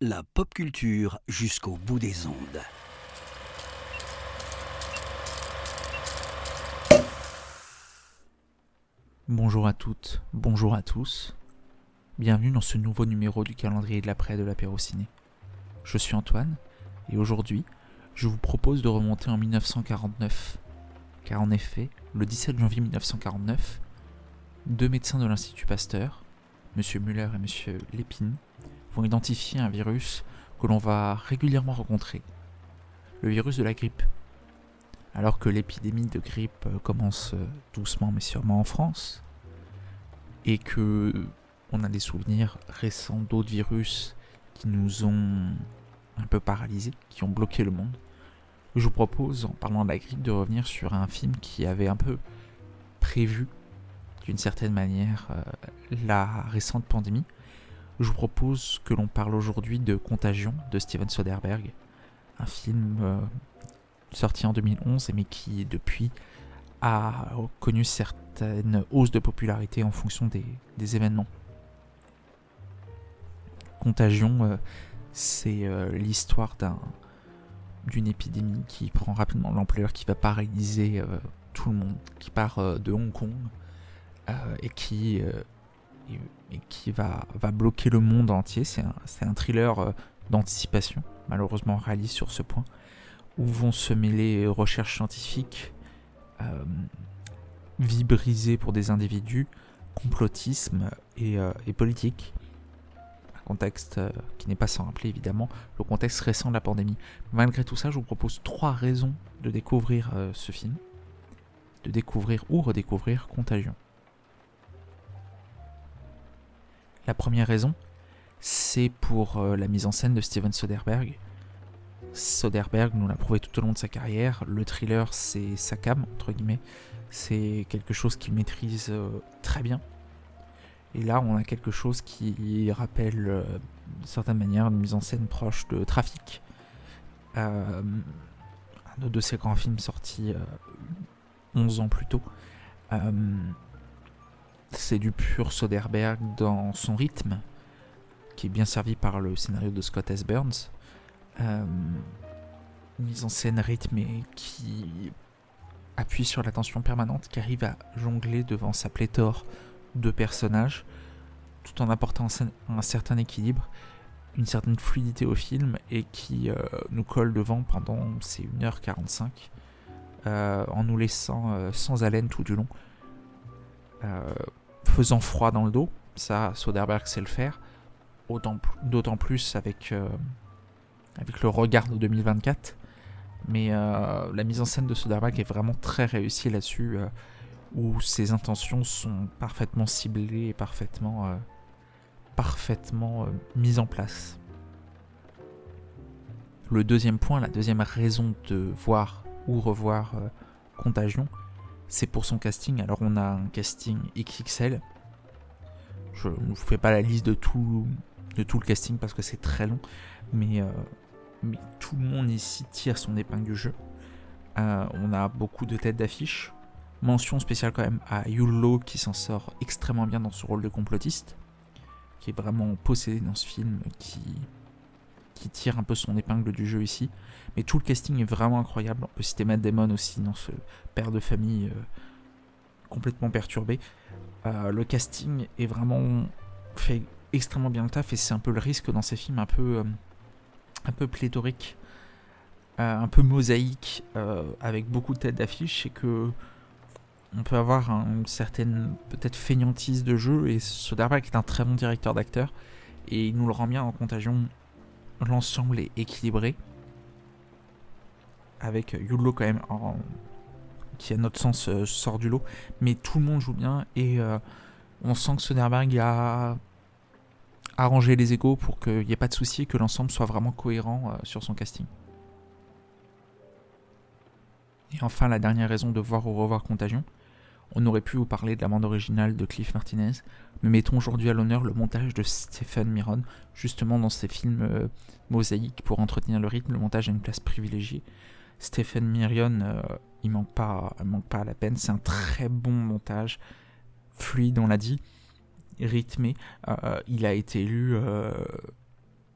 La pop culture jusqu'au bout des ondes. Bonjour à toutes, bonjour à tous. Bienvenue dans ce nouveau numéro du calendrier de l'après de l'apéro ciné. Je suis Antoine et aujourd'hui, je vous propose de remonter en 1949. Car en effet, le 17 janvier 1949, deux médecins de l'Institut Pasteur, M. Muller et M. Lépine, vont identifier un virus que l'on va régulièrement rencontrer, le virus de la grippe. Alors que l'épidémie de grippe commence doucement mais sûrement en France, et que on a des souvenirs récents d'autres virus qui nous ont un peu paralysés, qui ont bloqué le monde, je vous propose, en parlant de la grippe, de revenir sur un film qui avait un peu prévu, d'une certaine manière, euh, la récente pandémie. Je vous propose que l'on parle aujourd'hui de Contagion de Steven Soderbergh, un film euh, sorti en 2011 mais qui depuis a connu certaines hausses de popularité en fonction des, événements. Contagion, euh, c'est l'histoire d'un d'une épidémie qui prend rapidement l'ampleur, qui va paralyser tout le monde, qui part de Hong Kong et qui, et, qui va, va, bloquer le monde entier. C'est un, un, thriller d'anticipation, malheureusement réaliste sur ce point, où vont se mêler recherches scientifiques, vie brisée pour des individus, complotisme et, et politique contexte euh, qui n'est pas sans rappeler évidemment le contexte récent de la pandémie. Malgré tout ça, je vous propose trois raisons de découvrir euh, ce film, de découvrir ou redécouvrir Contagion. La première raison, c'est pour euh, la mise en scène de Steven Soderbergh. Soderbergh nous l'a prouvé tout au long de sa carrière. Le thriller, c'est sa cam, entre guillemets. C'est quelque chose qu'il maîtrise très bien. Et là, on a quelque chose qui rappelle, euh, d'une certaine manière, une mise en scène proche de Trafic. Euh, un de ses grands films sortis 11 euh, ans plus tôt. C'est du pur Soderbergh dans son rythme, qui est bien servi par le scénario de Scott S. Burns. mise en scène rythmée qui appuie sur l'attention permanente, qui arrive à jongler devant sa pléthore de personnages, tout en apportant un, certain équilibre, une certaine fluidité au film, et qui euh, nous colle devant pendant ces 1h45, euh, en nous laissant euh, sans haleine tout du long, faisant froid dans le dos, ça Soderbergh sait le faire, d'autant plus avec, avec le regard de 2024, mais la mise en scène de Soderbergh est vraiment très réussie là-dessus où ses intentions sont parfaitement ciblées et parfaitement, euh, parfaitement euh, mises en place. Le deuxième point, la deuxième raison de voir ou revoir euh, Contagion, c'est pour son casting. Alors on a un casting XXL. Je ne vous fais pas la liste de tout, de tout le casting parce que c'est très long, mais, mais tout le monde ici tire son épingle du jeu. on a beaucoup de têtes d'affiche, Mention spéciale quand même à Yullo qui s'en sort extrêmement bien dans ce rôle de complotiste, qui est vraiment possédé dans ce film, qui, qui tire un peu son épingle du jeu ici. Mais tout le casting est vraiment incroyable. On peut citer Matt Damon aussi dans ce père de famille euh, complètement perturbé. Euh, le casting est vraiment fait extrêmement bien le taf et c'est un peu le risque dans ces films un peu, euh, un peu pléthoriques, un peu mosaïque, avec beaucoup de têtes d'affiche, c'est que on peut avoir une certaine peut-être feignantise de jeu et Soderbergh est un très bon directeur d'acteur et il nous le rend bien en contagion. L'ensemble est équilibré. Avec Yullo quand même qui à notre sens euh, sort du lot. Mais tout le monde joue bien et euh, on sent que Soderbergh a arrangé les égaux pour qu'il n'y ait pas de souci et que l'ensemble soit vraiment cohérent euh, sur son casting. Et enfin, la dernière raison de voir ou revoir Contagion, on aurait pu vous parler de la bande originale de Cliff Martinez, mais mettons aujourd'hui à l'honneur le montage de Stephen Miron, justement dans ses films euh, mosaïques pour entretenir le rythme, le montage a une place privilégiée. Stephen Miron, euh, il manque pas, manque pas à la peine, c'est un très bon montage, fluide on l'a dit, rythmé. il a été élu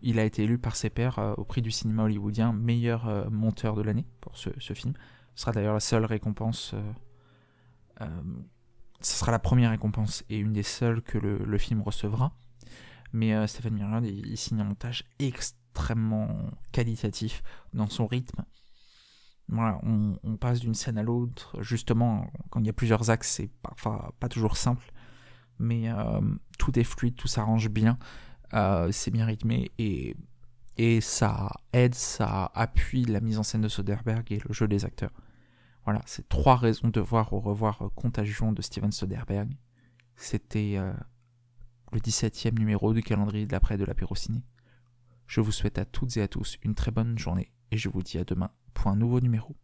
il a été élu par ses pairs au prix du cinéma hollywoodien meilleur monteur de l'année pour ce, film. Ce sera d'ailleurs la seule récompense. Ce sera la première récompense et une des seules que le, film recevra. Mais Stéphane Mirland, il, signe un montage extrêmement qualitatif dans son rythme. Voilà, on, passe d'une scène à l'autre. Justement, quand il y a plusieurs axes, c'est pas toujours simple. Mais euh, tout est fluide, tout s'arrange bien. Euh, c'est bien rythmé et ça aide, ça appuie la mise en scène de Soderbergh et le jeu des acteurs. Voilà, c'est trois raisons de voir au revoir Contagion de Steven Soderbergh. C'était euh, le 17e numéro du calendrier de l'après de la Ciné. Je vous souhaite à toutes et à tous une très bonne journée et je vous dis à demain pour un nouveau numéro.